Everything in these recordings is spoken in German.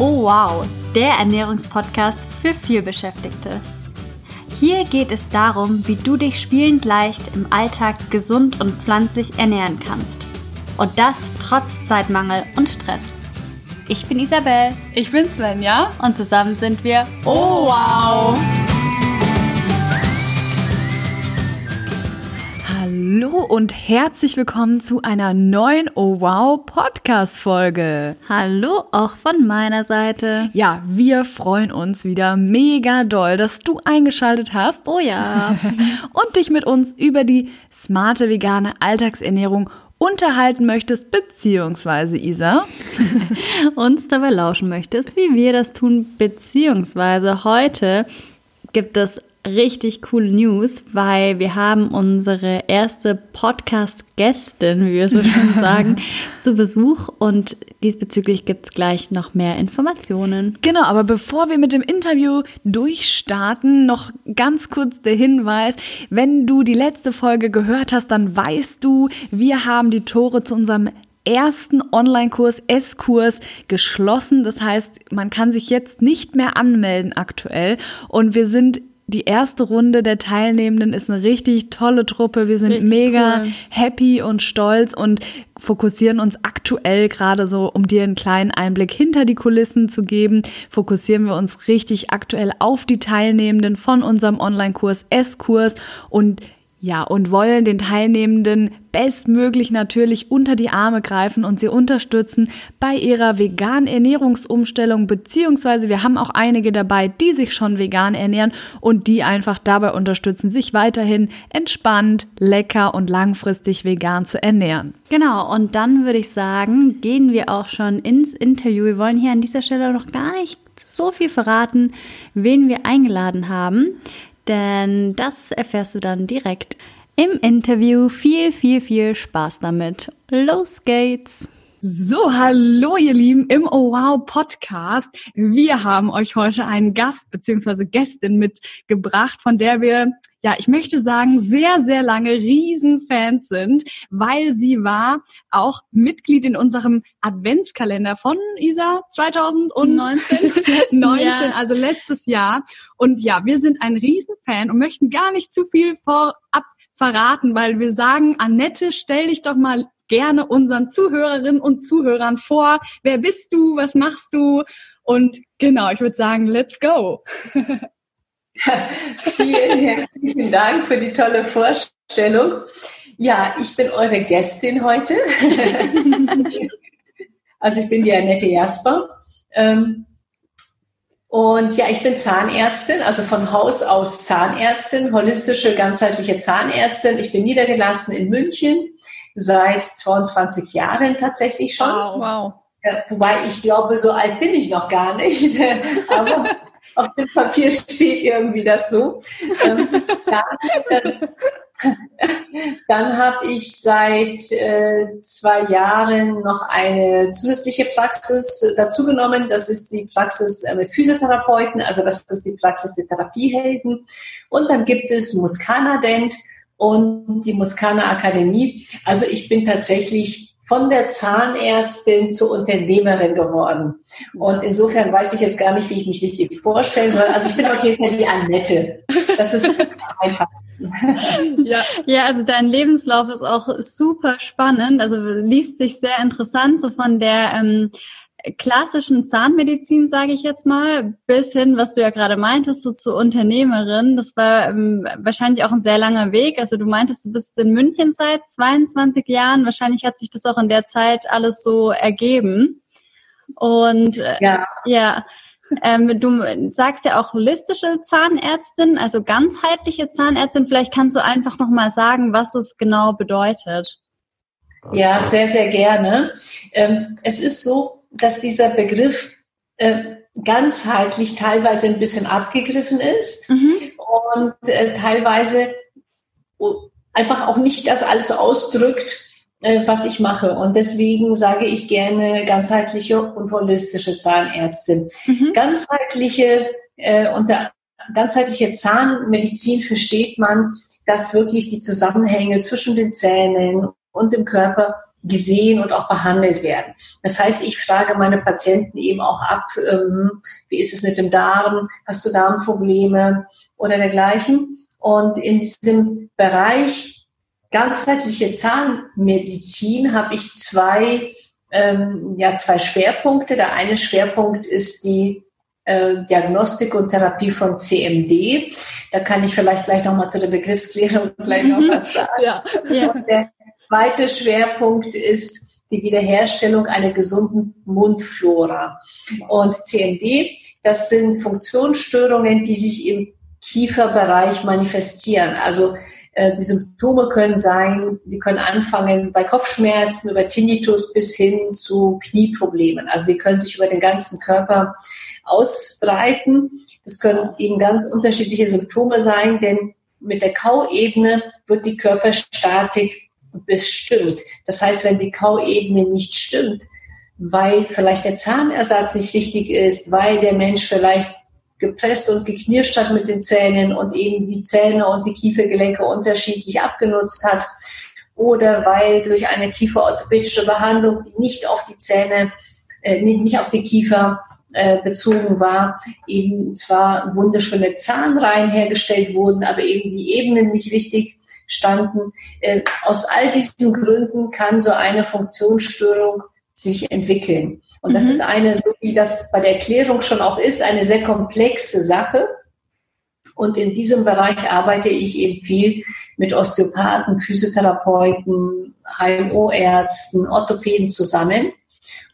Oh wow, der Ernährungspodcast für vielbeschäftigte. Hier geht es darum, wie du dich spielend leicht im Alltag gesund und pflanzlich ernähren kannst. Und das trotz Zeitmangel und Stress. Ich bin Isabel. Ich bin Svenja. Und zusammen sind wir Oh wow! Hallo und herzlich willkommen zu einer neuen Oh Wow Podcast Folge. Hallo auch von meiner Seite. Ja, wir freuen uns wieder mega doll, dass du eingeschaltet hast. Oh ja. und dich mit uns über die smarte vegane Alltagsernährung unterhalten möchtest, beziehungsweise Isa uns dabei lauschen möchtest, wie wir das tun, beziehungsweise heute gibt es richtig coole News, weil wir haben unsere erste Podcast-Gästin, wie wir so schön sagen, zu Besuch und diesbezüglich gibt es gleich noch mehr Informationen. Genau, aber bevor wir mit dem Interview durchstarten, noch ganz kurz der Hinweis, wenn du die letzte Folge gehört hast, dann weißt du, wir haben die Tore zu unserem ersten Online-Kurs, S-Kurs geschlossen. Das heißt, man kann sich jetzt nicht mehr anmelden aktuell. Und wir sind die erste Runde der Teilnehmenden ist eine richtig tolle Truppe. Wir sind richtig mega cool. happy und stolz und fokussieren uns aktuell gerade so, um dir einen kleinen Einblick hinter die Kulissen zu geben, fokussieren wir uns richtig aktuell auf die Teilnehmenden von unserem Online-Kurs S-Kurs und ja, und wollen den Teilnehmenden bestmöglich natürlich unter die Arme greifen und sie unterstützen bei ihrer veganen Ernährungsumstellung, beziehungsweise wir haben auch einige dabei, die sich schon vegan ernähren und die einfach dabei unterstützen, sich weiterhin entspannt, lecker und langfristig vegan zu ernähren. Genau, und dann würde ich sagen, gehen wir auch schon ins Interview. Wir wollen hier an dieser Stelle noch gar nicht so viel verraten, wen wir eingeladen haben denn das erfährst du dann direkt im Interview. Viel, viel, viel Spaß damit. Los geht's! So, hallo ihr Lieben im Oh Wow Podcast. Wir haben euch heute einen Gast bzw. Gästin mitgebracht, von der wir, ja, ich möchte sagen, sehr, sehr lange Riesenfans sind, weil sie war auch Mitglied in unserem Adventskalender von Isa 2019, 19, also letztes Jahr. Und ja, wir sind ein Riesenfan und möchten gar nicht zu viel vorab verraten, weil wir sagen, Annette, stell dich doch mal gerne unseren Zuhörerinnen und Zuhörern vor. Wer bist du? Was machst du? Und genau, ich würde sagen, let's go. Vielen herzlichen Dank für die tolle Vorstellung. Ja, ich bin eure Gästin heute. also ich bin die Annette Jasper. Ähm, und ja, ich bin Zahnärztin, also von Haus aus Zahnärztin, holistische, ganzheitliche Zahnärztin. Ich bin niedergelassen in München seit 22 Jahren tatsächlich schon. Wow. wow. Wobei ich glaube, so alt bin ich noch gar nicht. Aber auf dem Papier steht irgendwie das so. Ähm, dann, dann habe ich seit äh, zwei Jahren noch eine zusätzliche Praxis dazugenommen. Das ist die Praxis äh, mit Physiotherapeuten, also das ist die Praxis der Therapiehelden. Und dann gibt es Muskana Dent und die Muskana Akademie. Also ich bin tatsächlich von der Zahnärztin zur Unternehmerin geworden. Und insofern weiß ich jetzt gar nicht, wie ich mich richtig vorstellen soll. Also ich bin auf jeden Fall die Annette. Das ist einfach. Ja. ja, also dein Lebenslauf ist auch super spannend. Also liest sich sehr interessant, so von der ähm, klassischen Zahnmedizin, sage ich jetzt mal, bis hin, was du ja gerade meintest, so zur Unternehmerin. Das war ähm, wahrscheinlich auch ein sehr langer Weg. Also du meintest, du bist in München seit 22 Jahren. Wahrscheinlich hat sich das auch in der Zeit alles so ergeben. Und äh, ja, ja ähm, du sagst ja auch holistische Zahnärztin, also ganzheitliche Zahnärztin. Vielleicht kannst du einfach noch mal sagen, was es genau bedeutet. Ja, sehr, sehr gerne. Ähm, es ist so, dass dieser Begriff äh, ganzheitlich teilweise ein bisschen abgegriffen ist mhm. und äh, teilweise einfach auch nicht das alles ausdrückt, äh, was ich mache. Und deswegen sage ich gerne ganzheitliche und holistische Zahnärztin. Mhm. Ganzheitliche äh, unter ganzheitliche Zahnmedizin versteht man, dass wirklich die Zusammenhänge zwischen den Zähnen und dem Körper gesehen und auch behandelt werden. Das heißt, ich frage meine Patienten eben auch ab, ähm, wie ist es mit dem Darm? Hast du Darmprobleme oder dergleichen? Und in diesem Bereich ganzheitliche Zahnmedizin habe ich zwei, ähm, ja, zwei Schwerpunkte. Der eine Schwerpunkt ist die äh, Diagnostik und Therapie von CMD. Da kann ich vielleicht gleich nochmal zu der Begriffsklärung gleich noch was sagen. ja. ja. Und der zweite Schwerpunkt ist die Wiederherstellung einer gesunden Mundflora. Und CMD, das sind Funktionsstörungen, die sich im Kieferbereich manifestieren. Also äh, die Symptome können sein, die können anfangen bei Kopfschmerzen über Tinnitus bis hin zu Knieproblemen. Also die können sich über den ganzen Körper ausbreiten. Das können eben ganz unterschiedliche Symptome sein, denn mit der Kauebene wird die Körperstatik bestimmt. Das heißt, wenn die Kauebene nicht stimmt, weil vielleicht der Zahnersatz nicht richtig ist, weil der Mensch vielleicht gepresst und geknirscht hat mit den Zähnen und eben die Zähne und die Kiefergelenke unterschiedlich abgenutzt hat oder weil durch eine kieferorthopädische Behandlung, die nicht auf die Zähne, äh, nicht auf die Kiefer äh, bezogen war, eben zwar wunderschöne Zahnreihen hergestellt wurden, aber eben die Ebenen nicht richtig standen. Äh, aus all diesen Gründen kann so eine Funktionsstörung sich entwickeln. Und das mhm. ist eine, so wie das bei der Erklärung schon auch ist, eine sehr komplexe Sache. Und in diesem Bereich arbeite ich eben viel mit Osteopathen, Physiotherapeuten, HMO-Ärzten, Orthopäden zusammen.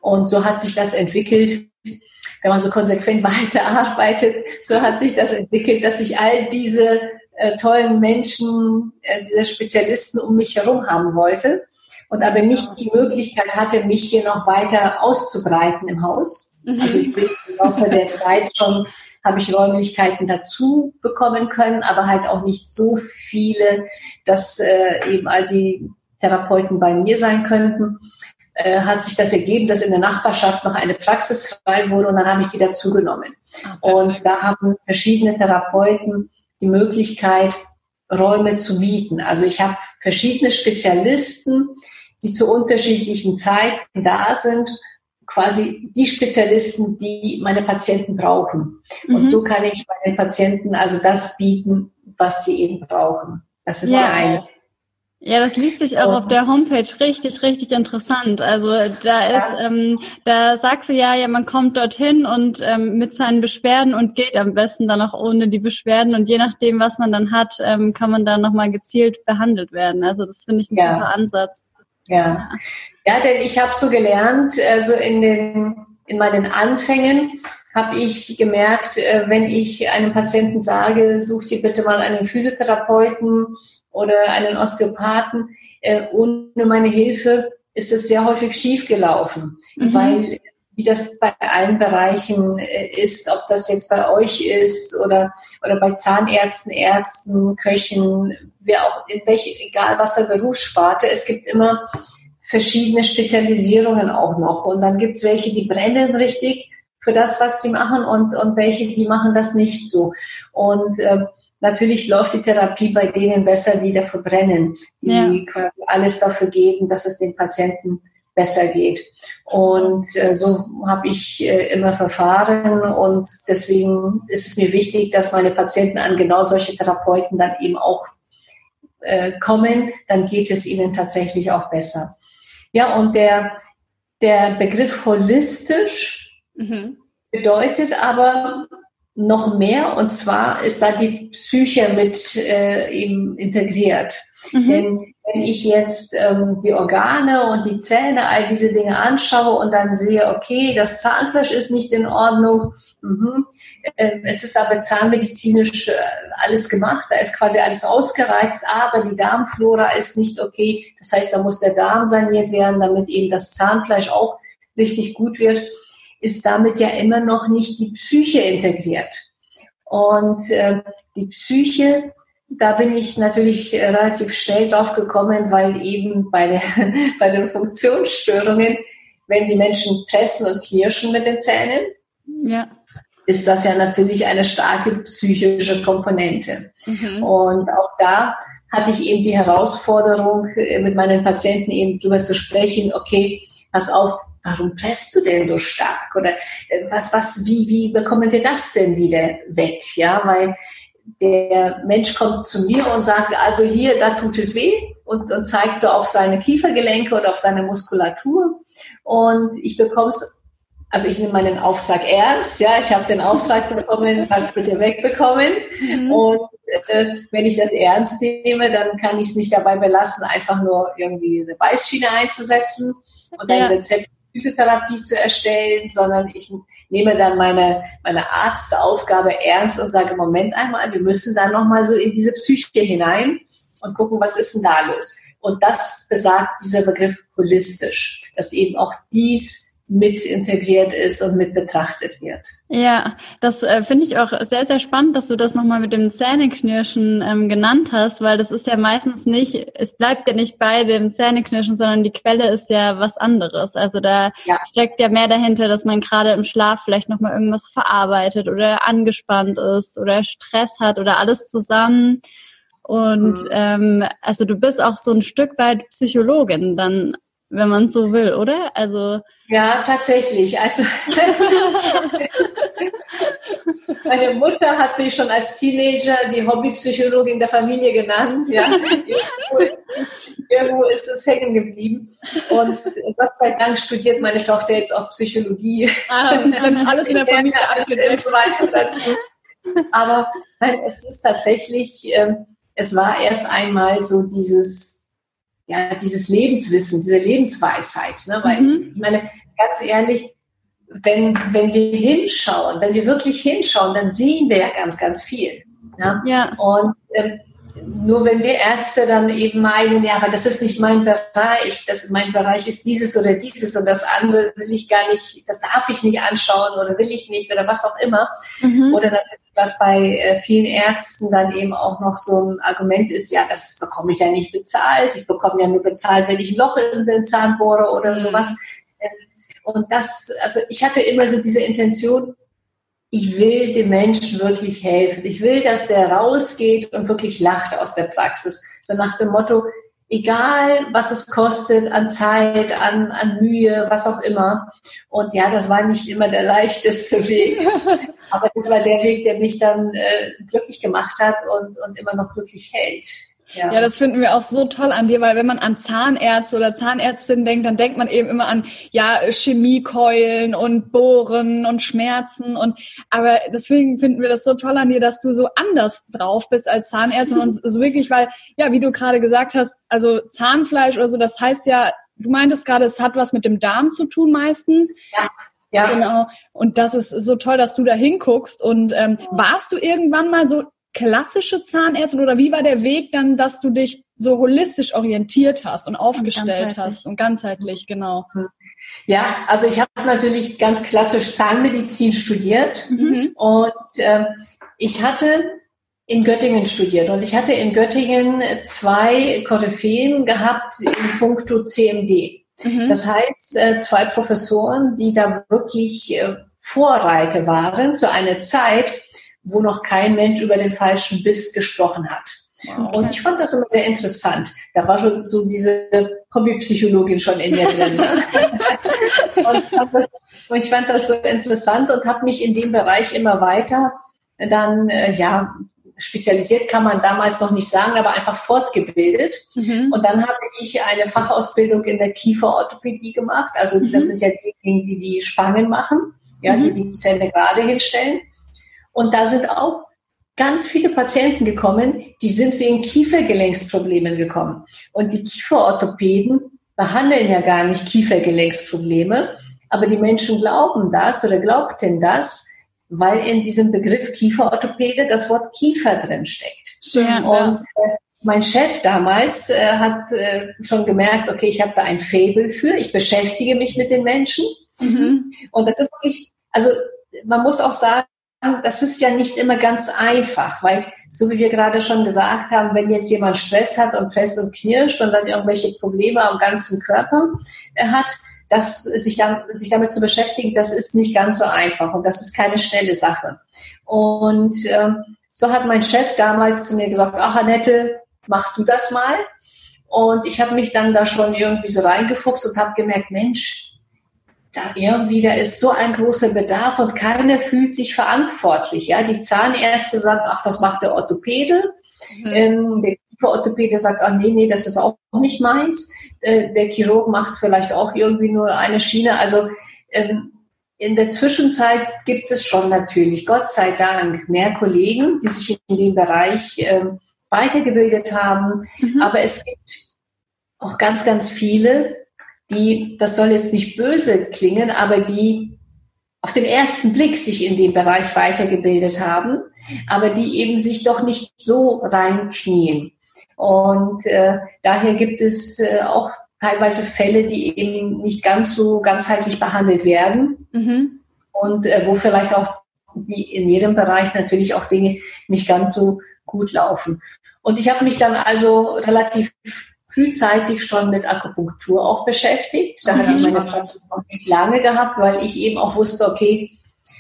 Und so hat sich das entwickelt, wenn man so konsequent weiterarbeitet, so hat sich das entwickelt, dass ich all diese äh, tollen Menschen, äh, diese Spezialisten um mich herum haben wollte und aber nicht die Möglichkeit hatte, mich hier noch weiter auszubreiten im Haus. Mhm. Also ich bin im Laufe der Zeit schon, habe ich Räumlichkeiten dazu bekommen können, aber halt auch nicht so viele, dass äh, eben all die Therapeuten bei mir sein könnten. Äh, hat sich das ergeben, dass in der Nachbarschaft noch eine Praxis frei wurde und dann habe ich die dazu genommen. Ah, und da haben verschiedene Therapeuten die Möglichkeit, Räume zu mieten. Also ich habe verschiedene Spezialisten, die zu unterschiedlichen Zeiten da sind, quasi die Spezialisten, die meine Patienten brauchen. Mhm. Und so kann ich meinen Patienten also das bieten, was sie eben brauchen. Das ist ja. der eine. Ja, das liest sich auch auf der Homepage richtig, richtig interessant. Also da ist, ähm, da sagst du ja, ja, man kommt dorthin und ähm, mit seinen Beschwerden und geht am besten dann auch ohne die Beschwerden und je nachdem, was man dann hat, ähm, kann man dann nochmal gezielt behandelt werden. Also das finde ich ein ja. super Ansatz. Ja, ja, denn ich habe so gelernt, also in den in meinen Anfängen habe ich gemerkt, äh, wenn ich einem Patienten sage, such dir bitte mal einen Physiotherapeuten oder einen Osteopathen, äh, ohne meine Hilfe ist es sehr häufig schiefgelaufen, mhm. weil wie das bei allen Bereichen äh, ist, ob das jetzt bei euch ist oder, oder bei Zahnärzten, Ärzten, Köchen, wer auch, in welche, egal was der Berufssparte, es gibt immer verschiedene Spezialisierungen auch noch. Und dann gibt es welche, die brennen richtig für das, was sie machen und, und welche, die machen das nicht so. Und äh, natürlich läuft die Therapie bei denen besser, die dafür brennen, die ja. quasi alles dafür geben, dass es den Patienten besser geht. Und äh, so habe ich äh, immer verfahren und deswegen ist es mir wichtig, dass meine Patienten an genau solche Therapeuten dann eben auch äh, kommen, dann geht es ihnen tatsächlich auch besser. Ja, und der, der Begriff holistisch Mhm. Bedeutet aber noch mehr, und zwar ist da die Psyche mit äh, eben integriert. Mhm. Denn wenn ich jetzt ähm, die Organe und die Zähne, all diese Dinge anschaue und dann sehe, okay, das Zahnfleisch ist nicht in Ordnung, mhm. äh, es ist aber zahnmedizinisch äh, alles gemacht, da ist quasi alles ausgereizt, aber die Darmflora ist nicht okay. Das heißt, da muss der Darm saniert werden, damit eben das Zahnfleisch auch richtig gut wird ist damit ja immer noch nicht die Psyche integriert. Und äh, die Psyche, da bin ich natürlich relativ schnell drauf gekommen, weil eben bei, der, bei den Funktionsstörungen, wenn die Menschen pressen und knirschen mit den Zähnen, ja. ist das ja natürlich eine starke psychische Komponente. Mhm. Und auch da hatte ich eben die Herausforderung, äh, mit meinen Patienten eben drüber zu sprechen, okay, pass auf, warum presst du denn so stark? Oder äh, was, was, wie, wie bekommen wir das denn wieder weg? Ja, weil der Mensch kommt zu mir und sagt, also hier, da tut es weh und, und zeigt so auf seine Kiefergelenke oder auf seine Muskulatur. Und ich bekomme es, also ich nehme meinen Auftrag ernst, ja, ich habe den Auftrag bekommen, was bitte wegbekommen. Mhm. Und äh, wenn ich das ernst nehme, dann kann ich es nicht dabei belassen, einfach nur irgendwie eine Beißschiene einzusetzen und ein ja. Rezept Physiotherapie zu erstellen, sondern ich nehme dann meine, meine Arztaufgabe ernst und sage, Moment einmal, wir müssen da nochmal so in diese Psyche hinein und gucken, was ist denn da los? Und das besagt dieser Begriff holistisch, dass eben auch dies mit integriert ist und mit betrachtet wird. Ja, das äh, finde ich auch sehr, sehr spannend, dass du das nochmal mit dem Zähneknirschen ähm, genannt hast, weil das ist ja meistens nicht, es bleibt ja nicht bei dem Zähneknirschen, sondern die Quelle ist ja was anderes. Also da ja. steckt ja mehr dahinter, dass man gerade im Schlaf vielleicht nochmal irgendwas verarbeitet oder angespannt ist oder Stress hat oder alles zusammen. Und mhm. ähm, also du bist auch so ein Stück weit Psychologin dann wenn man so will, oder? Also ja, tatsächlich. Also meine Mutter hat mich schon als Teenager die Hobbypsychologin der Familie genannt. Ja. Irgendwo, ist, es hängen geblieben. Und Gott sei Dank studiert meine Tochter jetzt auch Psychologie. Ah, dann alles in der Familie abgedeckt. Aber nein, es ist tatsächlich, äh, es war erst einmal so dieses ja, dieses Lebenswissen, diese Lebensweisheit. Ne? Weil, mhm. ich meine, ganz ehrlich, wenn, wenn wir hinschauen, wenn wir wirklich hinschauen, dann sehen wir ja ganz, ganz viel. Ja. ja. Und ähm, nur wenn wir Ärzte dann eben meinen, ja, aber das ist nicht mein Bereich, das, mein Bereich ist dieses oder dieses und das andere will ich gar nicht, das darf ich nicht anschauen oder will ich nicht oder was auch immer. Mhm. Oder natürlich, was bei äh, vielen Ärzten dann eben auch noch so ein Argument ist, ja, das bekomme ich ja nicht bezahlt, ich bekomme ja nur bezahlt, wenn ich ein Loch in den Zahn bohre oder mhm. sowas. Ähm, und das, also ich hatte immer so diese Intention, ich will dem Menschen wirklich helfen. Ich will, dass der rausgeht und wirklich lacht aus der Praxis. So nach dem Motto, egal was es kostet an Zeit, an, an Mühe, was auch immer. Und ja, das war nicht immer der leichteste Weg. Aber das war der Weg, der mich dann äh, glücklich gemacht hat und, und immer noch glücklich hält. Ja. ja, das finden wir auch so toll an dir, weil wenn man an Zahnärzte oder Zahnärztinnen denkt, dann denkt man eben immer an ja Chemiekeulen und Bohren und Schmerzen und aber deswegen finden wir das so toll an dir, dass du so anders drauf bist als Zahnärztin und so wirklich, weil ja, wie du gerade gesagt hast, also Zahnfleisch oder so, das heißt ja, du meintest gerade, es hat was mit dem Darm zu tun meistens. Ja. Ja. Genau. Und das ist so toll, dass du da hinguckst. Und ähm, warst du irgendwann mal so klassische Zahnärztin oder wie war der Weg dann, dass du dich so holistisch orientiert hast und aufgestellt und hast und ganzheitlich, genau. Ja, also ich habe natürlich ganz klassisch Zahnmedizin studiert mhm. und äh, ich hatte in Göttingen studiert und ich hatte in Göttingen zwei Koryphäen gehabt in puncto CMD. Mhm. Das heißt, äh, zwei Professoren, die da wirklich äh, Vorreiter waren zu einer Zeit, wo noch kein Mensch über den falschen Biss gesprochen hat. Wow. Und ich fand das immer sehr interessant. Da war schon so diese Hobbypsychologin schon in mir drin. und, das, und, ich fand das so interessant und habe mich in dem Bereich immer weiter dann, äh, ja, spezialisiert kann man damals noch nicht sagen, aber einfach fortgebildet. Mhm. Und dann habe ich eine Fachausbildung in der Kieferorthopädie gemacht. Also mhm. das sind ja diejenigen, die die Spangen machen, ja, mhm. die die Zähne gerade hinstellen. Und da sind auch ganz viele Patienten gekommen, die sind wegen Kiefergelenksproblemen gekommen. Und die Kieferorthopäden behandeln ja gar nicht Kiefergelenksprobleme, aber die Menschen glauben das oder glaubten das, weil in diesem Begriff Kieferorthopäde das Wort Kiefer drin steckt. Ja, und äh, mein Chef damals äh, hat äh, schon gemerkt, okay, ich habe da ein Fable für, ich beschäftige mich mit den Menschen. Mhm. Und das ist wirklich, also man muss auch sagen, das ist ja nicht immer ganz einfach, weil, so wie wir gerade schon gesagt haben, wenn jetzt jemand Stress hat und presst und knirscht und dann irgendwelche Probleme am ganzen Körper äh, hat, das, sich, dann, sich damit zu beschäftigen, das ist nicht ganz so einfach und das ist keine schnelle Sache. Und ähm, so hat mein Chef damals zu mir gesagt, ach Annette, mach du das mal. Und ich habe mich dann da schon irgendwie so reingefuchst und habe gemerkt, Mensch, da irgendwie, da ist so ein großer Bedarf und keiner fühlt sich verantwortlich. Ja, die Zahnärzte sagen, ach, das macht der Orthopäde. Mhm. Ähm, der Orthopäde sagt, ach nee, nee, das ist auch nicht meins. Äh, der Chirurg macht vielleicht auch irgendwie nur eine Schiene. Also ähm, in der Zwischenzeit gibt es schon natürlich, Gott sei Dank, mehr Kollegen, die sich in dem Bereich ähm, weitergebildet haben. Mhm. Aber es gibt auch ganz, ganz viele, die, das soll jetzt nicht böse klingen, aber die auf den ersten Blick sich in dem Bereich weitergebildet haben, aber die eben sich doch nicht so reinknien. Und äh, daher gibt es äh, auch teilweise Fälle, die eben nicht ganz so ganzheitlich behandelt werden mhm. und äh, wo vielleicht auch wie in jedem Bereich natürlich auch Dinge nicht ganz so gut laufen. Und ich habe mich dann also relativ frühzeitig schon mit Akupunktur auch beschäftigt. Da ja, hatte ich meine Praxis noch nicht lange gehabt, weil ich eben auch wusste, okay,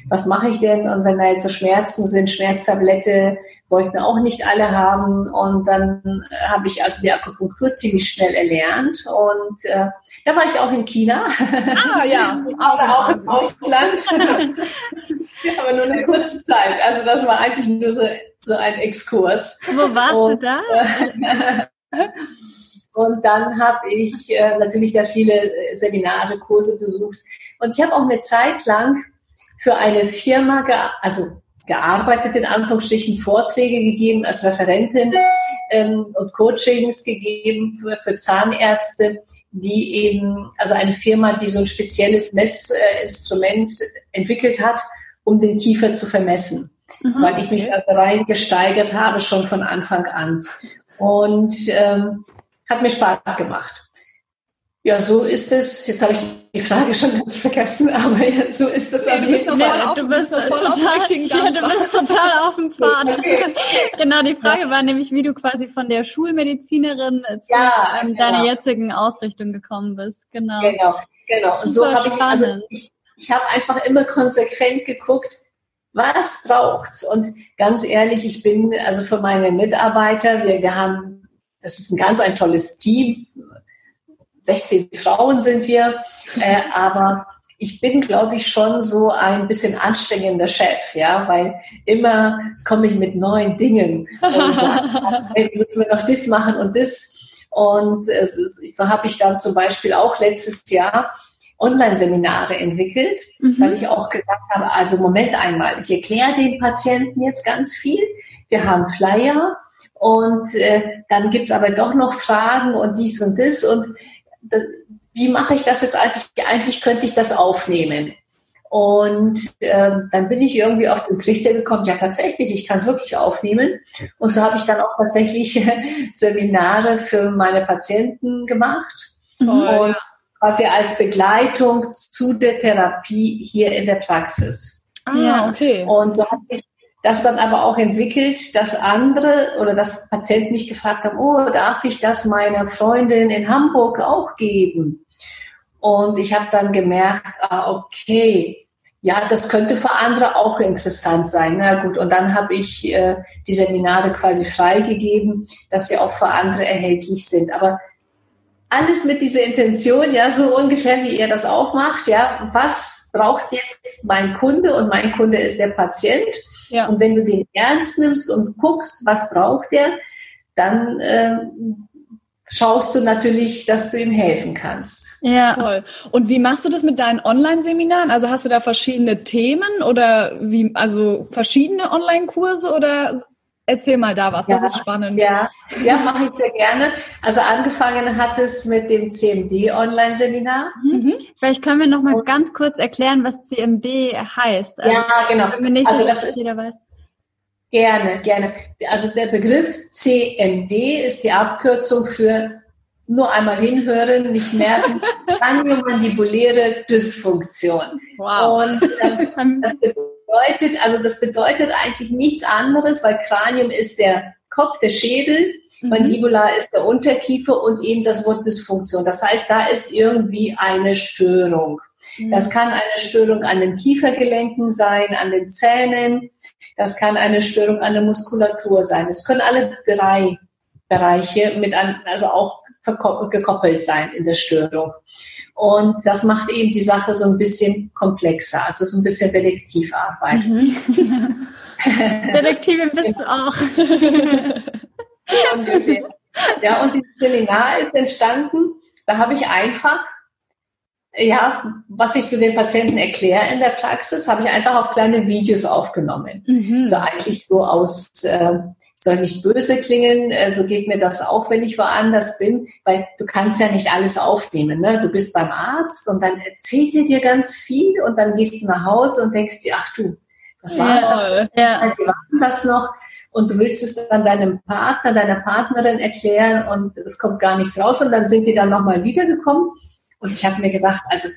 was mache ich denn? Und wenn da jetzt so Schmerzen sind, Schmerztablette wollten auch nicht alle haben. Und dann habe ich also die Akupunktur ziemlich schnell erlernt. Und äh, da war ich auch in China. Ah ja, auch, auch im Ausland. Aber nur eine kurze Zeit. Also das war eigentlich nur so, so ein Exkurs. Wo warst und, du da? Und dann habe ich äh, natürlich da viele äh, Seminare, Kurse besucht. Und ich habe auch eine Zeit lang für eine Firma, ge also gearbeitet, in Anführungsstrichen Vorträge gegeben als Referentin ähm, und Coachings gegeben für, für Zahnärzte, die eben, also eine Firma, die so ein spezielles Messinstrument entwickelt hat, um den Kiefer zu vermessen. Mhm, weil ich mich da rein gesteigert habe, schon von Anfang an. Und ähm, hat mir Spaß gemacht. Ja, so ist es. Jetzt habe ich die Frage schon ganz vergessen, aber ja, so ist es. Nee, du bist voll, auf, du bist voll total, auf dem ja, du bist total auf dem Pfad. Okay. genau, die Frage ja. war nämlich, wie du quasi von der Schulmedizinerin zu ja, ähm, genau. deiner jetzigen Ausrichtung gekommen bist. Genau. Genau, genau. Und so habe ich, also ich, ich habe einfach immer konsequent geguckt, was braucht's? Und ganz ehrlich, ich bin also für meine Mitarbeiter, wir, wir haben das ist ein ganz ein tolles Team. 16 Frauen sind wir, äh, aber ich bin, glaube ich, schon so ein bisschen anstrengender Chef, ja, weil immer komme ich mit neuen Dingen und sage, jetzt müssen wir noch das machen und das. Und äh, so habe ich dann zum Beispiel auch letztes Jahr Online-Seminare entwickelt, mhm. weil ich auch gesagt habe, also Moment einmal, ich erkläre den Patienten jetzt ganz viel. Wir haben Flyer, und äh, dann gibt's aber doch noch Fragen und dies und das. Und äh, wie mache ich das jetzt eigentlich? Eigentlich könnte ich das aufnehmen. Und äh, dann bin ich irgendwie auf den Trichter gekommen, ja tatsächlich, ich kann es wirklich aufnehmen. Und so habe ich dann auch tatsächlich Seminare für meine Patienten gemacht. Toll, und quasi als Begleitung zu der Therapie hier in der Praxis. Ah, okay. Und so hat sich das dann aber auch entwickelt, dass andere oder das Patienten mich gefragt haben, oh, darf ich das meiner Freundin in Hamburg auch geben? Und ich habe dann gemerkt, ah, okay, ja, das könnte für andere auch interessant sein. Na gut, und dann habe ich äh, die Seminare quasi freigegeben, dass sie auch für andere erhältlich sind. Aber alles mit dieser Intention, ja, so ungefähr wie ihr das auch macht, ja, was braucht jetzt mein Kunde? Und mein Kunde ist der Patient. Ja. Und wenn du den ernst nimmst und guckst, was braucht er, dann äh, schaust du natürlich, dass du ihm helfen kannst. Ja, toll. Und wie machst du das mit deinen Online-Seminaren? Also hast du da verschiedene Themen oder wie, also verschiedene Online-Kurse oder Erzähl mal da was, ja, das ist spannend. Ja, ja mache ich sehr gerne. Also angefangen hat es mit dem CMD-Online-Seminar. Mhm. mhm. Vielleicht können wir noch mal Und, ganz kurz erklären, was CMD heißt. Also, ja, genau. Nicht, also das ist, jeder weiß. Gerne, gerne. Also der Begriff CMD ist die Abkürzung für nur einmal hinhören, nicht merken, kraniomandibuläre Dysfunktion. Wow. Und äh, das bedeutet, also das bedeutet eigentlich nichts anderes, weil Kranium ist der Kopf, der Schädel, mhm. Mandibula ist der Unterkiefer und eben das Wort Dysfunktion. Das heißt, da ist irgendwie eine Störung. Mhm. Das kann eine Störung an den Kiefergelenken sein, an den Zähnen. Das kann eine Störung an der Muskulatur sein. Es können alle drei Bereiche mit an, also auch gekoppelt sein in der Störung. Und das macht eben die Sache so ein bisschen komplexer, also so ein bisschen Detektivarbeit. Mhm. Detektivin bist du auch. ja, und dieses Seminar ist entstanden, da habe ich einfach ja, was ich zu den Patienten erkläre in der Praxis, habe ich einfach auf kleine Videos aufgenommen. Mhm. So eigentlich so aus, äh, soll nicht böse klingen, äh, so geht mir das auch, wenn ich woanders bin, weil du kannst ja nicht alles aufnehmen. Ne? Du bist beim Arzt und dann erzählt er dir ganz viel und dann gehst du nach Hause und denkst dir, ach du, was war ja, das? Ja. Wie war das noch? Und du willst es dann deinem Partner, deiner Partnerin erklären und es kommt gar nichts raus und dann sind die dann nochmal wiedergekommen und ich habe mir gedacht, also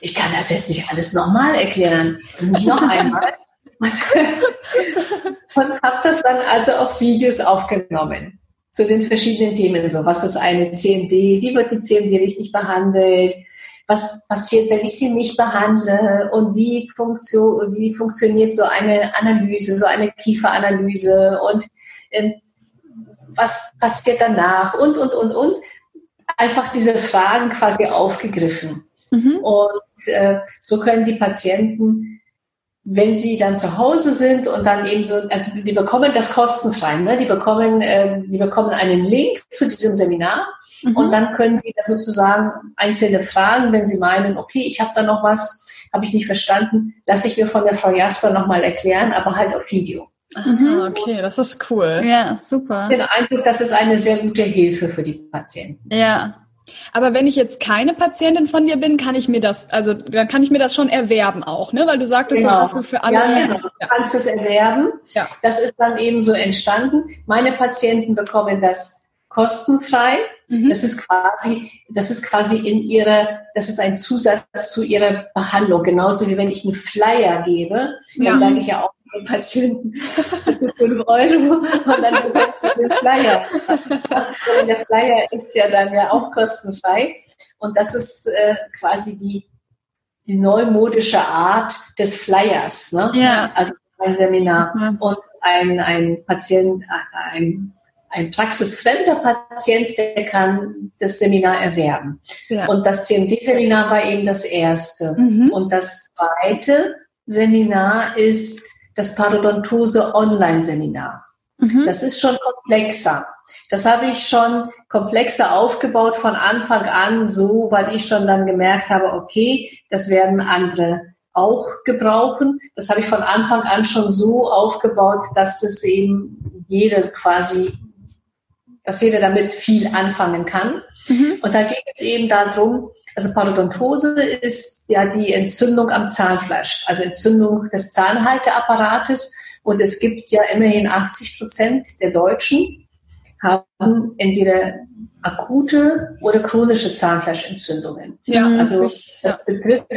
ich kann das jetzt nicht alles nochmal erklären. Nicht noch einmal. und habe das dann also auf Videos aufgenommen zu den verschiedenen Themen. So, was ist eine CMD? Wie wird die CMD richtig behandelt? Was passiert, wenn ich sie nicht behandle? Und wie, funktio wie funktioniert so eine Analyse, so eine Kieferanalyse? Und ähm, was passiert danach? Und, und, und, und einfach diese Fragen quasi aufgegriffen. Mhm. Und äh, so können die Patienten, wenn sie dann zu Hause sind und dann eben so, also die bekommen das kostenfrei, ne? die bekommen, äh, die bekommen einen Link zu diesem Seminar mhm. und dann können die da sozusagen einzelne Fragen, wenn sie meinen, okay, ich habe da noch was, habe ich nicht verstanden, lasse ich mir von der Frau Jasper nochmal erklären, aber halt auf Video. Mhm. okay, das ist cool. Ja, super. Den Eindruck, das ist eine sehr gute Hilfe für die Patienten. Ja. Aber wenn ich jetzt keine Patientin von dir bin, kann ich mir das, also dann kann ich mir das schon erwerben auch, ne? Weil du sagtest, genau. das hast du für alle. Ja, genau. Du kannst es erwerben. Ja. Das ist dann eben so entstanden. Meine Patienten bekommen das kostenfrei. Mhm. Das ist quasi, das ist quasi in ihrer, das ist ein Zusatz zu ihrer Behandlung. Genauso wie wenn ich einen Flyer gebe, ja. dann sage ich ja auch den Patienten 5 Euro und dann bekommst du den Flyer. Und der Flyer ist ja dann ja auch kostenfrei. Und das ist äh, quasi die, die neumodische Art des Flyers. Ne? Ja. Also ein Seminar. Mhm. Und ein, ein Patient, ein ein praxisfremder Patient, der kann das Seminar erwerben. Ja. Und das CMD-Seminar war eben das erste. Mhm. Und das zweite Seminar ist das Parodontose Online-Seminar. Mhm. Das ist schon komplexer. Das habe ich schon komplexer aufgebaut von Anfang an, so, weil ich schon dann gemerkt habe, okay, das werden andere auch gebrauchen. Das habe ich von Anfang an schon so aufgebaut, dass es eben jedes quasi dass jeder damit viel anfangen kann. Mhm. Und da geht es eben darum, also Parodontose ist ja die Entzündung am Zahnfleisch, also Entzündung des Zahnhalteapparates. Und es gibt ja immerhin 80 Prozent der Deutschen haben entweder akute oder chronische Zahnfleischentzündungen. Ja, also das betrifft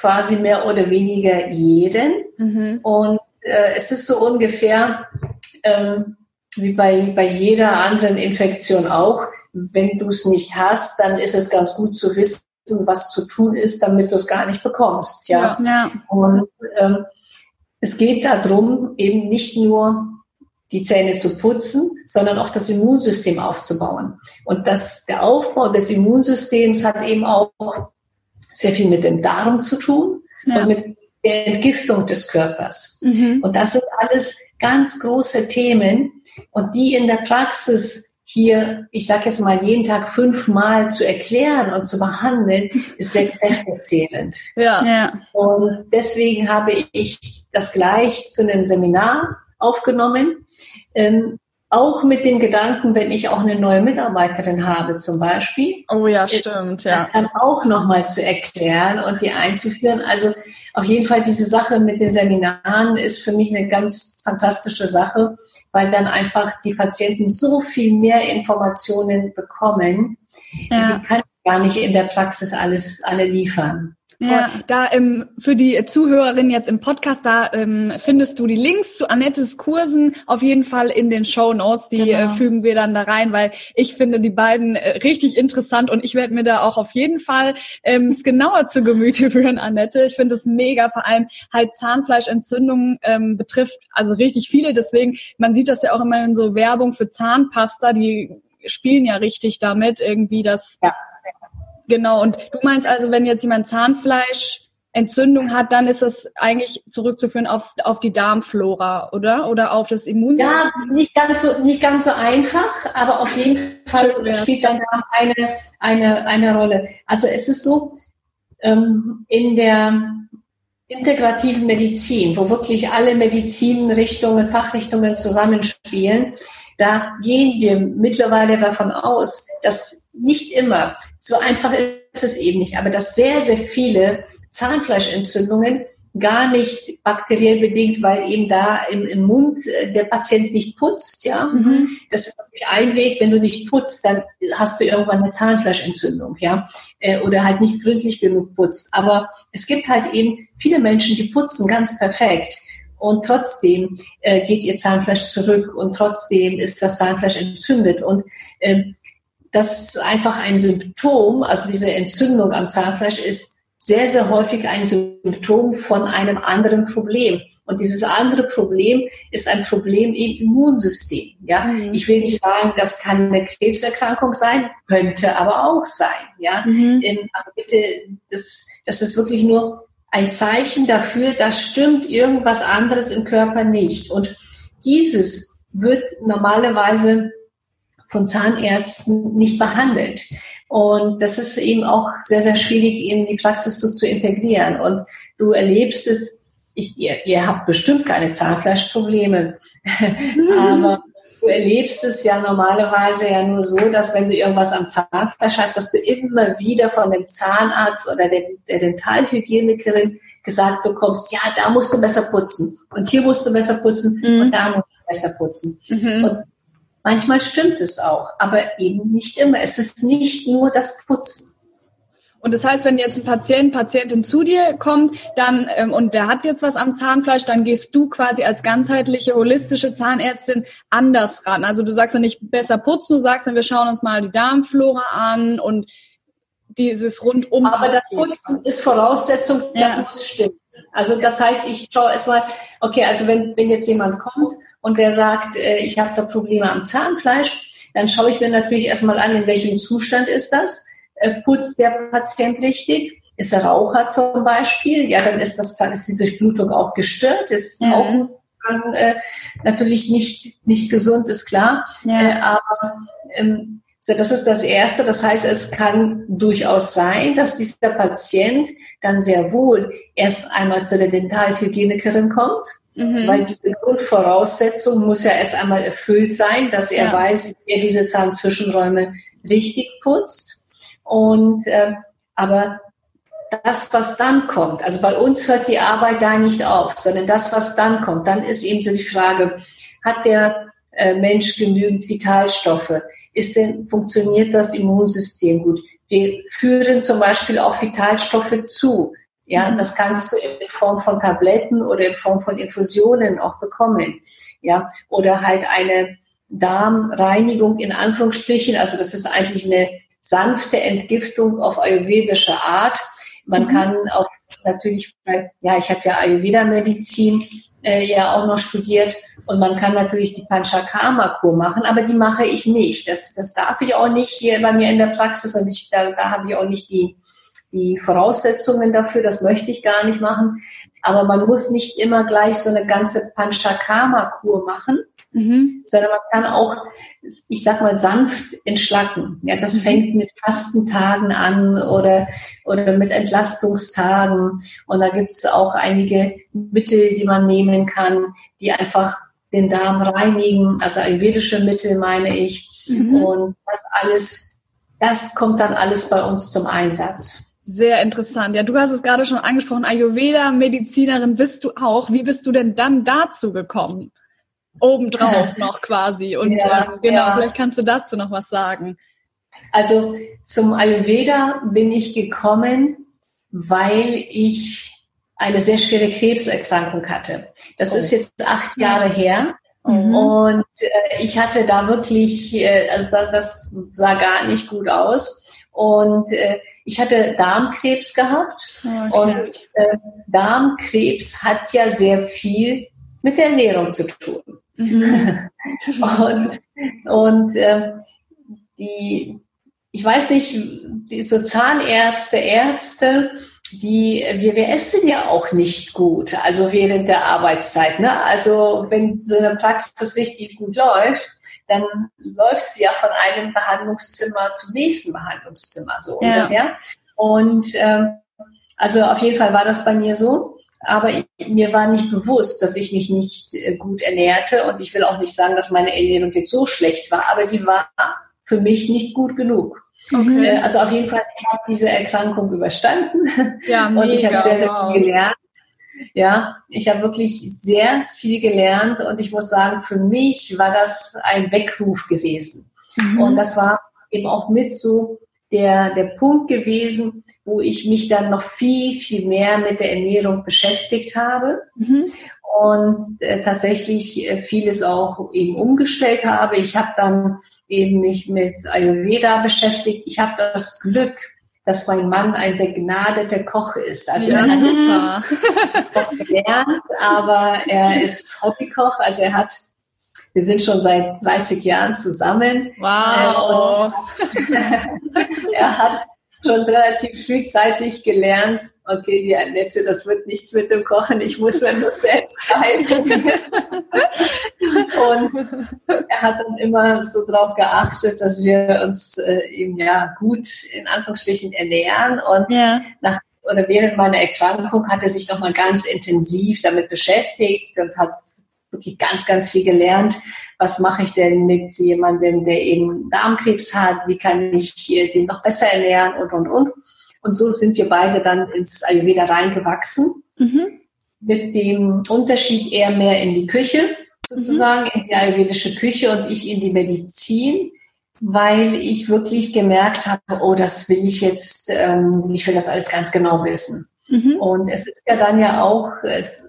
quasi mehr oder weniger jeden. Mhm. Und äh, es ist so ungefähr ähm, wie bei, bei jeder anderen Infektion auch, wenn du es nicht hast, dann ist es ganz gut zu wissen, was zu tun ist, damit du es gar nicht bekommst. Ja. ja, ja. Und ähm, es geht darum, eben nicht nur die Zähne zu putzen, sondern auch das Immunsystem aufzubauen. Und das, der Aufbau des Immunsystems hat eben auch sehr viel mit dem Darm zu tun ja. und mit der Entgiftung des Körpers. Mhm. Und das sind alles ganz große Themen und die in der Praxis hier, ich sage jetzt mal, jeden Tag fünfmal zu erklären und zu behandeln, ist sehr kräftezehrend. Ja. ja. Und deswegen habe ich das gleich zu einem Seminar aufgenommen. Ähm, auch mit dem Gedanken, wenn ich auch eine neue Mitarbeiterin habe zum Beispiel. Oh ja, stimmt, ja. Das dann auch nochmal zu erklären und die einzuführen. Also auf jeden Fall diese Sache mit den Seminaren ist für mich eine ganz fantastische Sache, weil dann einfach die Patienten so viel mehr Informationen bekommen, ja. die kann ich gar nicht in der Praxis alles alle liefern. Ja. Da ähm, für die Zuhörerin jetzt im Podcast, da ähm, findest du die Links zu Annettes Kursen auf jeden Fall in den Show Notes. Die genau. äh, fügen wir dann da rein, weil ich finde die beiden äh, richtig interessant und ich werde mir da auch auf jeden Fall ähm, genauer zu Gemüte führen, Annette. Ich finde es mega, vor allem halt Zahnfleischentzündungen ähm, betrifft also richtig viele. Deswegen, man sieht das ja auch immer in so Werbung für Zahnpasta, die spielen ja richtig damit irgendwie das. Ja. Genau. Und du meinst also, wenn jetzt jemand Zahnfleisch Entzündung hat, dann ist das eigentlich zurückzuführen auf, auf die Darmflora, oder? Oder auf das Immunsystem? Ja, nicht ganz so, nicht ganz so einfach, aber auf jeden Fall spielt dein Darm eine, eine, eine Rolle. Also es ist so, ähm, in der integrativen Medizin, wo wirklich alle Medizinrichtungen, Fachrichtungen zusammenspielen, da gehen wir mittlerweile davon aus, dass nicht immer, so einfach ist es eben nicht, aber dass sehr, sehr viele Zahnfleischentzündungen gar nicht bakteriell bedingt, weil eben da im, im Mund äh, der Patient nicht putzt, ja. Mhm. Das ist ein Weg, wenn du nicht putzt, dann hast du irgendwann eine Zahnfleischentzündung, ja. Äh, oder halt nicht gründlich genug putzt. Aber es gibt halt eben viele Menschen, die putzen ganz perfekt. Und trotzdem äh, geht ihr Zahnfleisch zurück und trotzdem ist das Zahnfleisch entzündet. Und ähm, das ist einfach ein Symptom, also diese Entzündung am Zahnfleisch ist sehr, sehr häufig ein Symptom von einem anderen Problem. Und dieses andere Problem ist ein Problem im Immunsystem. Ja, mhm. ich will nicht sagen, das kann eine Krebserkrankung sein, könnte aber auch sein. Ja, mhm. aber bitte, das, das ist wirklich nur ein Zeichen dafür, dass stimmt irgendwas anderes im Körper nicht. Und dieses wird normalerweise von Zahnärzten nicht behandelt. Und das ist eben auch sehr, sehr schwierig in die Praxis so zu integrieren. Und du erlebst es, ich, ihr, ihr habt bestimmt keine Zahnfleischprobleme, aber du erlebst es ja normalerweise ja nur so, dass wenn du irgendwas am Zahnfleisch hast, dass du immer wieder von dem Zahnarzt oder der, Dentalhygienikerin gesagt bekommst, ja, da musst du besser putzen und hier musst du besser putzen mhm. und da musst du besser putzen. Mhm. Und Manchmal stimmt es auch, aber eben nicht immer. Es ist nicht nur das Putzen. Und das heißt, wenn jetzt ein Patient, Patientin zu dir kommt, dann ähm, und der hat jetzt was am Zahnfleisch, dann gehst du quasi als ganzheitliche holistische Zahnärztin anders ran. Also du sagst dann nicht besser putzen, du sagst dann, wir schauen uns mal die Darmflora an und dieses rundum. Aber das Putzen ist Voraussetzung, das ja. muss stimmen. Also das heißt, ich schaue erstmal, okay, also wenn, wenn jetzt jemand kommt und der sagt, äh, ich habe da Probleme am Zahnfleisch, dann schaue ich mir natürlich erstmal an, in welchem Zustand ist das. Äh, putzt der Patient richtig? Ist er Raucher zum Beispiel? Ja, dann ist das ist die Durchblutung auch gestört, ist mhm. auch äh, natürlich nicht, nicht gesund, ist klar. Ja. Äh, aber ähm, das ist das Erste. Das heißt, es kann durchaus sein, dass dieser Patient dann sehr wohl erst einmal zu der Dentalhygienikerin kommt Mhm. Weil diese Grundvoraussetzung muss ja erst einmal erfüllt sein, dass er ja. weiß, wie er diese Zahnzwischenräume richtig putzt. Und äh, aber das, was dann kommt, also bei uns hört die Arbeit da nicht auf, sondern das, was dann kommt, dann ist eben so die Frage, hat der äh, Mensch genügend Vitalstoffe? Ist denn, funktioniert das Immunsystem gut? Wir führen zum Beispiel auch Vitalstoffe zu. Ja, mhm. das kannst du in Form von Tabletten oder in Form von Infusionen auch bekommen. Ja, oder halt eine Darmreinigung in Anführungsstrichen. Also das ist eigentlich eine sanfte Entgiftung auf ayurvedische Art. Man mhm. kann auch natürlich, ja, ich habe ja Ayurveda-Medizin äh, ja auch noch studiert und man kann natürlich die Panchakarma-Kur machen, aber die mache ich nicht. Das, das darf ich auch nicht hier bei mir in der Praxis und ich, da, da habe ich auch nicht die die Voraussetzungen dafür, das möchte ich gar nicht machen. Aber man muss nicht immer gleich so eine ganze Panchakarma-Kur machen, mhm. sondern man kann auch, ich sag mal, sanft entschlacken. Ja, das mhm. fängt mit Fastentagen an oder, oder mit Entlastungstagen. Und da gibt es auch einige Mittel, die man nehmen kann, die einfach den Darm reinigen, also ayurvedische Mittel meine ich. Mhm. Und das alles, das kommt dann alles bei uns zum Einsatz. Sehr interessant. Ja, du hast es gerade schon angesprochen. Ayurveda-Medizinerin bist du auch. Wie bist du denn dann dazu gekommen? Obendrauf noch quasi. Und ja, ähm, genau, ja. vielleicht kannst du dazu noch was sagen. Also zum Ayurveda bin ich gekommen, weil ich eine sehr schwere Krebserkrankung hatte. Das oh. ist jetzt acht Jahre her. Mhm. Und äh, ich hatte da wirklich, äh, also das, das sah gar nicht gut aus. Und äh, ich hatte Darmkrebs gehabt. Okay. Und äh, Darmkrebs hat ja sehr viel mit der Ernährung zu tun. Mhm. und und äh, die, ich weiß nicht, die so Zahnärzte, Ärzte, die, wir, wir essen ja auch nicht gut, also während der Arbeitszeit. Ne? Also wenn so eine Praxis richtig gut läuft, dann läufst du ja von einem Behandlungszimmer zum nächsten Behandlungszimmer, so ja. ungefähr. Und ähm, also auf jeden Fall war das bei mir so. Aber ich, mir war nicht bewusst, dass ich mich nicht äh, gut ernährte. Und ich will auch nicht sagen, dass meine Ernährung jetzt so schlecht war, aber sie war für mich nicht gut genug. Okay. Äh, also auf jeden Fall, ich habe diese Erkrankung überstanden. Ja, mega, und ich habe sehr, sehr wow. viel gelernt. Ja, ich habe wirklich sehr viel gelernt und ich muss sagen, für mich war das ein Weckruf gewesen. Mhm. Und das war eben auch mit so der, der Punkt gewesen, wo ich mich dann noch viel, viel mehr mit der Ernährung beschäftigt habe. Mhm. Und äh, tatsächlich äh, vieles auch eben umgestellt habe. Ich habe dann eben mich mit Ayurveda beschäftigt. Ich habe das Glück, dass mein Mann ein begnadeter Koch ist. Also ja, er hat gelernt, aber er ist Hobbykoch. Also er hat, wir sind schon seit 30 Jahren zusammen. Wow. Äh, er hat schon relativ frühzeitig gelernt, okay, die Annette, das wird nichts mit dem Kochen, ich muss mir das selbst beibringen. und er hat dann immer so darauf geachtet, dass wir uns äh, eben ja gut in Anführungsstrichen ernähren und ja. nach oder während meiner Erkrankung hat er sich nochmal ganz intensiv damit beschäftigt und hat wirklich ganz, ganz viel gelernt. Was mache ich denn mit jemandem, der eben Darmkrebs hat? Wie kann ich den noch besser ernähren und, und, und. Und so sind wir beide dann ins Ayurveda reingewachsen. Mhm. Mit dem Unterschied eher mehr in die Küche, sozusagen, mhm. in die ayurvedische Küche und ich in die Medizin, weil ich wirklich gemerkt habe, oh, das will ich jetzt, ähm, ich will das alles ganz genau wissen. Mhm. Und es ist ja dann ja auch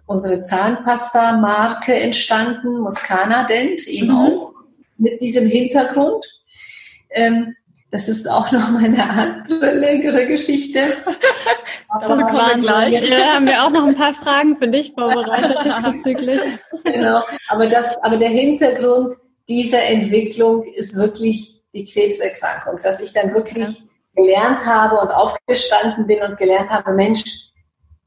unsere Zahnpasta-Marke entstanden, Muscana Dent, eben mhm. auch mit diesem Hintergrund. Ähm, das ist auch noch mal eine andere längere Geschichte. Das kommen wir gleich. Ja, haben wir auch noch ein paar Fragen für dich vorbereitet diesbezüglich. Genau. Aber das, aber der Hintergrund dieser Entwicklung ist wirklich die Krebserkrankung, dass ich dann wirklich gelernt habe und aufgestanden bin und gelernt habe, Mensch,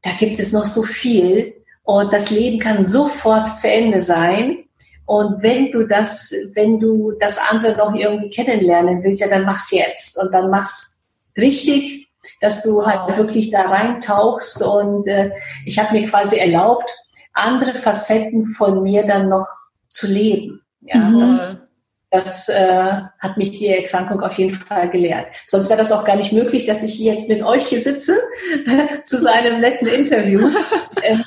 da gibt es noch so viel und das Leben kann sofort zu Ende sein. Und wenn du das, wenn du das andere noch irgendwie kennenlernen willst, ja, dann mach's jetzt und dann mach's richtig, dass du halt wirklich da reintauchst. Und äh, ich habe mir quasi erlaubt, andere Facetten von mir dann noch zu leben. Ja, mhm. das, das äh, hat mich die Erkrankung auf jeden Fall gelehrt. Sonst wäre das auch gar nicht möglich, dass ich jetzt mit euch hier sitze zu seinem netten Interview. Ähm,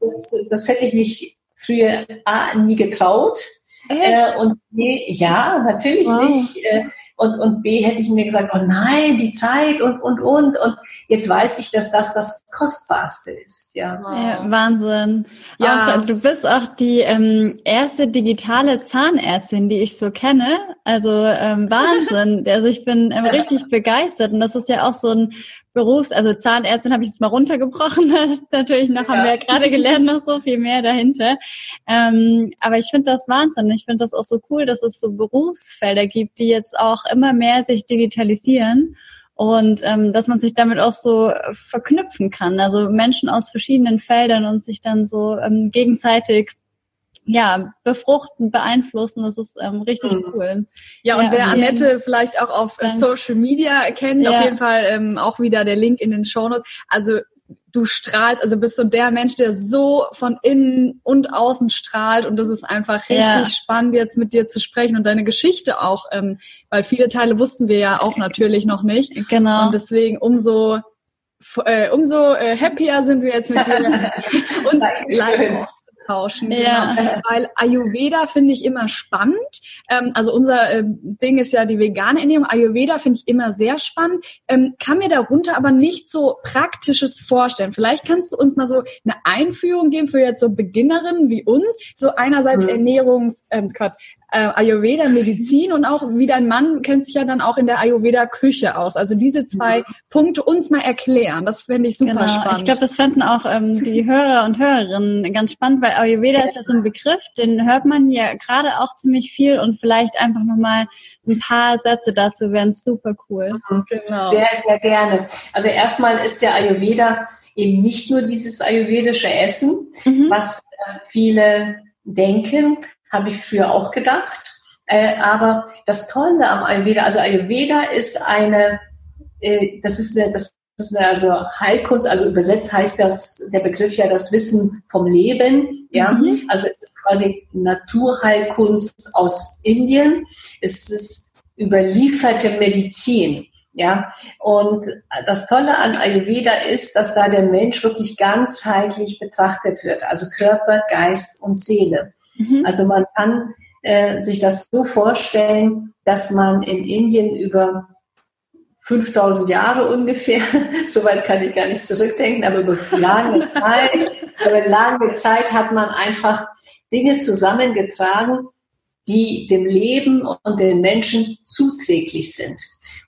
das, das hätte ich mich früher A, nie getraut. Äh, und B, ja, natürlich wow. nicht. Äh, und, und B hätte ich mir gesagt, oh nein, die Zeit und, und, und. Und jetzt weiß ich, dass das das Kostbarste ist. Ja, ja Wahnsinn. Ja, auch, du bist auch die ähm, erste digitale Zahnärztin, die ich so kenne. Also ähm, Wahnsinn. also ich bin ähm, richtig begeistert. Und das ist ja auch so ein Berufs-, also Zahnärztin habe ich jetzt mal runtergebrochen. Das ist natürlich noch, ja. haben wir ja gerade gelernt, noch so viel mehr dahinter. Ähm, aber ich finde das Wahnsinn. Ich finde das auch so cool, dass es so Berufsfelder gibt, die jetzt auch immer mehr sich digitalisieren und ähm, dass man sich damit auch so verknüpfen kann. Also Menschen aus verschiedenen Feldern und sich dann so ähm, gegenseitig ja, befruchten, beeinflussen. Das ist ähm, richtig mhm. cool. Ja, und ja, wer Annette vielleicht auch auf Social Media kennt, ja. auf jeden Fall ähm, auch wieder der Link in den Show Notes. Also du strahlst, also bist du der Mensch, der so von innen und außen strahlt und das ist einfach richtig ja. spannend, jetzt mit dir zu sprechen und deine Geschichte auch, ähm, weil viele Teile wussten wir ja auch natürlich noch nicht. Genau. Und deswegen umso äh, umso äh, happier sind wir jetzt mit dir und live austauschen. Ja. Genau. Weil Ayurveda finde ich immer spannend. Ähm, also unser äh, Ding ist ja die vegane Ernährung. Ayurveda finde ich immer sehr spannend. Ähm, kann mir darunter aber nicht so Praktisches vorstellen. Vielleicht kannst du uns mal so eine Einführung geben für jetzt so Beginnerinnen wie uns. So einerseits mhm. Ernährungs, ähm, Gott, äh, Ayurveda-Medizin und auch wie dein Mann kennt sich ja dann auch in der Ayurveda-Küche aus. Also diese zwei mhm. Punkte uns mal erklären. Das fände ich super genau. spannend. Ich glaube, das fänden auch ähm, die Hörer und Hörerinnen ganz spannend, weil Ayurveda ist ja so ein Begriff, den hört man ja gerade auch ziemlich viel und vielleicht einfach nochmal ein paar Sätze dazu wären super cool. Mhm. Genau. Sehr, sehr gerne. Also erstmal ist der Ayurveda eben nicht nur dieses ayurvedische Essen, mhm. was äh, viele denken, habe ich früher auch gedacht. Äh, aber das Tolle am Ayurveda, also Ayurveda ist eine, äh, das ist eine, das ist eine also Heilkunst, also übersetzt heißt das der Begriff ja das Wissen vom Leben, ja. Mhm. Also es ist quasi Naturheilkunst aus Indien. Es ist überlieferte Medizin. Ja, und das Tolle an Ayurveda ist, dass da der Mensch wirklich ganzheitlich betrachtet wird, also Körper, Geist und Seele. Mhm. Also man kann äh, sich das so vorstellen, dass man in Indien über 5000 Jahre ungefähr, soweit kann ich gar nicht zurückdenken, aber über lange Zeit, über lange Zeit hat man einfach Dinge zusammengetragen, die dem Leben und den Menschen zuträglich sind.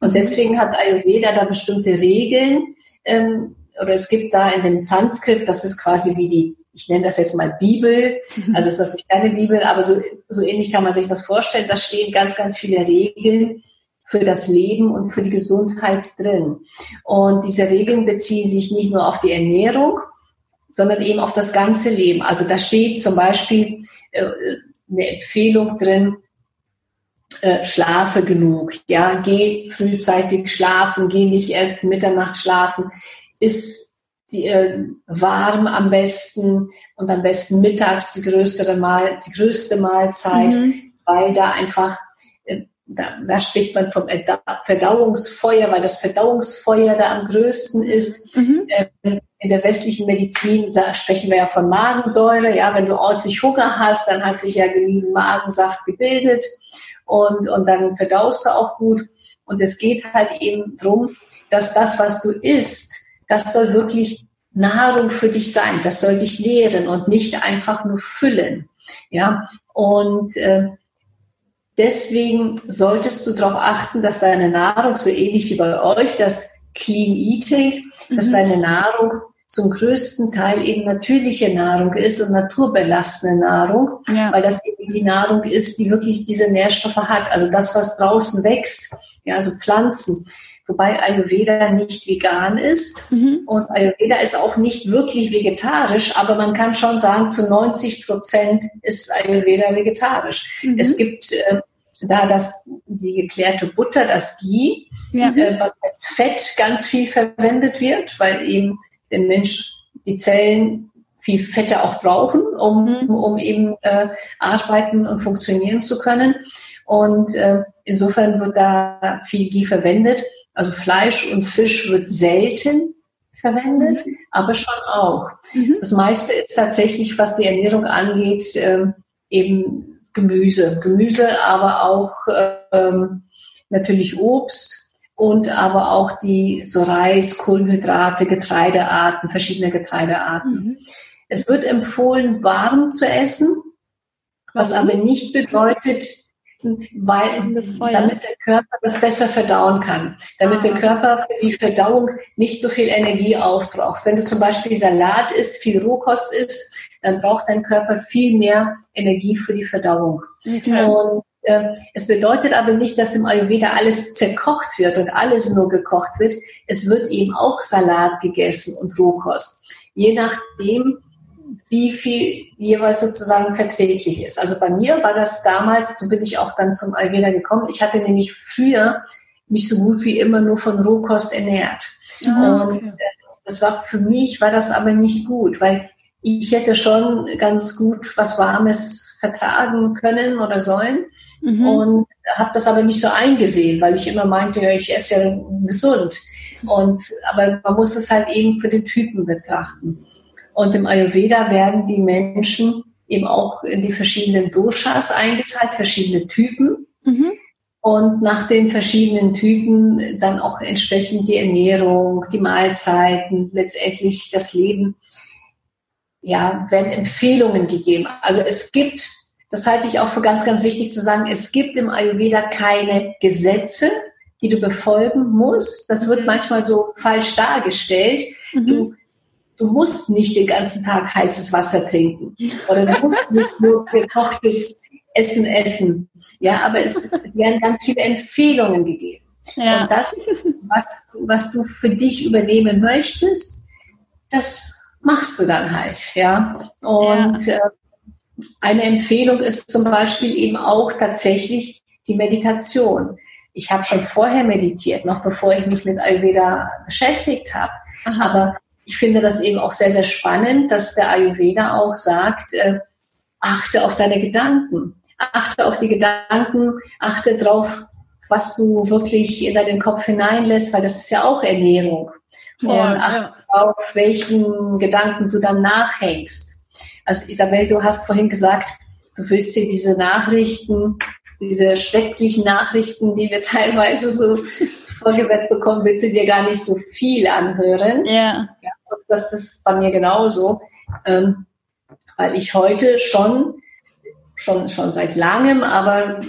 Und deswegen hat Ayurveda da bestimmte Regeln, ähm, oder es gibt da in dem Sanskrit, das ist quasi wie die, ich nenne das jetzt mal Bibel, mhm. also es ist natürlich keine Bibel, aber so, so ähnlich kann man sich das vorstellen. Da stehen ganz, ganz viele Regeln für das Leben und für die Gesundheit drin. Und diese Regeln beziehen sich nicht nur auf die Ernährung, sondern eben auf das ganze Leben. Also da steht zum Beispiel äh, eine Empfehlung drin, äh, schlafe genug, ja, geh frühzeitig schlafen, geh nicht erst Mitternacht schlafen, ist die, äh, warm am besten und am besten mittags die größere Mal, die größte Mahlzeit, mhm. weil da einfach äh, da, da spricht man vom Verdauungsfeuer, weil das Verdauungsfeuer da am größten ist. Mhm. Ähm, in der westlichen Medizin sprechen wir ja von Magensäure. Ja, wenn du ordentlich Hunger hast, dann hat sich ja genügend Magensaft gebildet und, und dann verdaust du auch gut. Und es geht halt eben drum, dass das, was du isst, das soll wirklich Nahrung für dich sein. Das soll dich lehren und nicht einfach nur füllen. Ja, und äh, deswegen solltest du darauf achten, dass deine Nahrung, so ähnlich wie bei euch, das Clean Eating, mhm. dass deine Nahrung zum größten Teil eben natürliche Nahrung ist und naturbelastende Nahrung, ja. weil das eben die Nahrung ist, die wirklich diese Nährstoffe hat. Also das, was draußen wächst, ja, also Pflanzen. Wobei Ayurveda nicht vegan ist mhm. und Ayurveda ist auch nicht wirklich vegetarisch, aber man kann schon sagen, zu 90 Prozent ist Ayurveda vegetarisch. Mhm. Es gibt äh, da das, die geklärte Butter, das Ghee, ja. äh, was als Fett ganz viel verwendet wird, weil eben der Mensch die Zellen viel Fette auch brauchen, um, mhm. um eben äh, arbeiten und funktionieren zu können. Und äh, insofern wird da viel Ghee verwendet. Also Fleisch und Fisch wird selten verwendet, mhm. aber schon auch. Mhm. Das meiste ist tatsächlich, was die Ernährung angeht, äh, eben Gemüse. Gemüse, aber auch ähm, natürlich Obst, und aber auch die so Reis, Kohlenhydrate, Getreidearten, verschiedene Getreidearten. Mhm. Es wird empfohlen, warm zu essen, was aber nicht bedeutet, weil, damit der Körper das besser verdauen kann, damit der ah. Körper für die Verdauung nicht so viel Energie aufbraucht. Wenn du zum Beispiel Salat isst, viel Rohkost isst, dann braucht dein Körper viel mehr Energie für die Verdauung. Okay. Und ähm, es bedeutet aber nicht, dass im Ayurveda alles zerkocht wird und alles nur gekocht wird. Es wird eben auch Salat gegessen und Rohkost. Je nachdem, wie viel jeweils sozusagen verträglich ist. Also bei mir war das damals, so bin ich auch dann zum Ayurveda gekommen. Ich hatte nämlich früher mich so gut wie immer nur von Rohkost ernährt. Ah, okay. Und äh, das war für mich war das aber nicht gut, weil ich hätte schon ganz gut was Warmes vertragen können oder sollen mhm. und habe das aber nicht so eingesehen, weil ich immer meinte, ja, ich esse ja gesund. Und aber man muss es halt eben für den Typen betrachten. Und im Ayurveda werden die Menschen eben auch in die verschiedenen Doshas eingeteilt, verschiedene Typen. Mhm. Und nach den verschiedenen Typen dann auch entsprechend die Ernährung, die Mahlzeiten, letztendlich das Leben ja, werden Empfehlungen gegeben. Also es gibt das halte ich auch für ganz, ganz wichtig zu sagen, es gibt im Ayurveda keine Gesetze, die du befolgen musst. Das wird mhm. manchmal so falsch dargestellt. Mhm. Du, du musst nicht den ganzen Tag heißes Wasser trinken oder du musst nicht nur gekochtes Essen essen. Ja, aber es, werden ganz viele Empfehlungen gegeben. Ja. Und das, was, was du für dich übernehmen möchtest, das machst du dann halt, ja. Und ja. Äh, eine Empfehlung ist zum Beispiel eben auch tatsächlich die Meditation. Ich habe schon vorher meditiert, noch bevor ich mich mit Ayurveda beschäftigt habe. Aber ich finde das eben auch sehr, sehr spannend, dass der Ayurveda auch sagt, äh, achte auf deine Gedanken. Achte auf die Gedanken, achte drauf, was du wirklich in deinen Kopf hineinlässt, weil das ist ja auch Ernährung. Und ja, achte ja. auf welchen Gedanken du dann nachhängst. Also Isabel, du hast vorhin gesagt, du willst dir diese Nachrichten, diese schrecklichen Nachrichten, die wir teilweise so vorgesetzt bekommen, willst du dir gar nicht so viel anhören. Ja. ja das ist bei mir genauso, ähm, weil ich heute schon, schon, schon seit langem, aber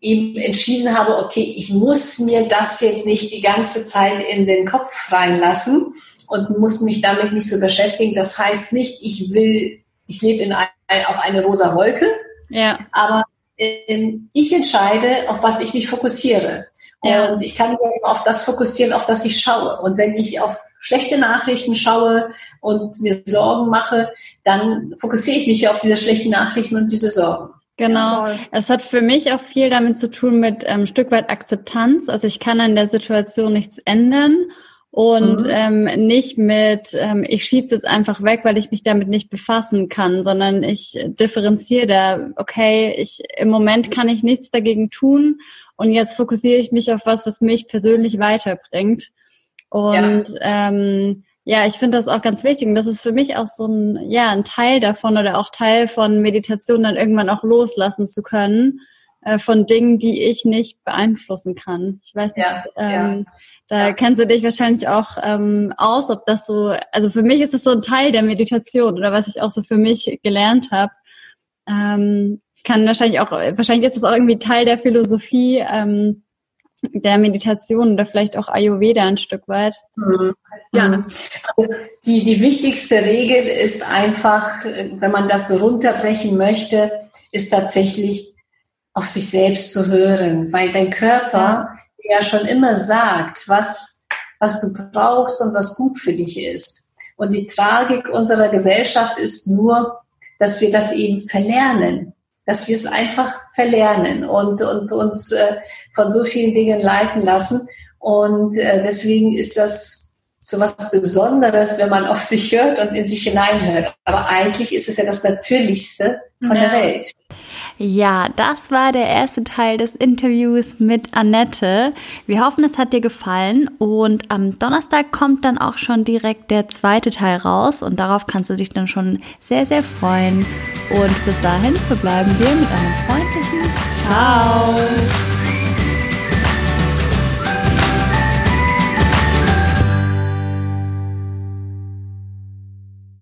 eben entschieden habe, okay, ich muss mir das jetzt nicht die ganze Zeit in den Kopf reinlassen und muss mich damit nicht so beschäftigen. Das heißt nicht, ich will, ich lebe in ein, auf eine rosa Wolke, ja. aber ähm, ich entscheide, auf was ich mich fokussiere. Ja. Und ich kann mich auf das fokussieren, auf das ich schaue. Und wenn ich auf schlechte Nachrichten schaue und mir Sorgen mache, dann fokussiere ich mich auf diese schlechten Nachrichten und diese Sorgen. Genau. Ja, es hat für mich auch viel damit zu tun mit ähm, Stück weit Akzeptanz. Also ich kann an der Situation nichts ändern und mhm. ähm, nicht mit, ähm, ich schiebe es jetzt einfach weg, weil ich mich damit nicht befassen kann, sondern ich differenziere da, okay, ich im Moment kann ich nichts dagegen tun und jetzt fokussiere ich mich auf was, was mich persönlich weiterbringt. Und ja. ähm, ja, ich finde das auch ganz wichtig. Und das ist für mich auch so ein, ja, ein Teil davon oder auch Teil von Meditation, dann irgendwann auch loslassen zu können äh, von Dingen, die ich nicht beeinflussen kann. Ich weiß nicht, ja, ähm, ja. da ja. kennst du dich wahrscheinlich auch ähm, aus, ob das so, also für mich ist das so ein Teil der Meditation oder was ich auch so für mich gelernt habe. Ähm, kann wahrscheinlich auch, wahrscheinlich ist das auch irgendwie Teil der Philosophie, ähm, der Meditation oder vielleicht auch Ayurveda ein Stück weit. Mhm. Ja, mhm. also die, die wichtigste Regel ist einfach, wenn man das so runterbrechen möchte, ist tatsächlich auf sich selbst zu hören, weil dein Körper ja schon immer sagt, was, was du brauchst und was gut für dich ist. Und die Tragik unserer Gesellschaft ist nur, dass wir das eben verlernen dass wir es einfach verlernen und, und uns äh, von so vielen Dingen leiten lassen. Und äh, deswegen ist das so was Besonderes, wenn man auf sich hört und in sich hineinhört. Aber eigentlich ist es ja das Natürlichste von ja. der Welt. Ja, das war der erste Teil des Interviews mit Annette. Wir hoffen, es hat dir gefallen und am Donnerstag kommt dann auch schon direkt der zweite Teil raus und darauf kannst du dich dann schon sehr, sehr freuen. Und bis dahin verbleiben wir mit einem freundlichen Ciao.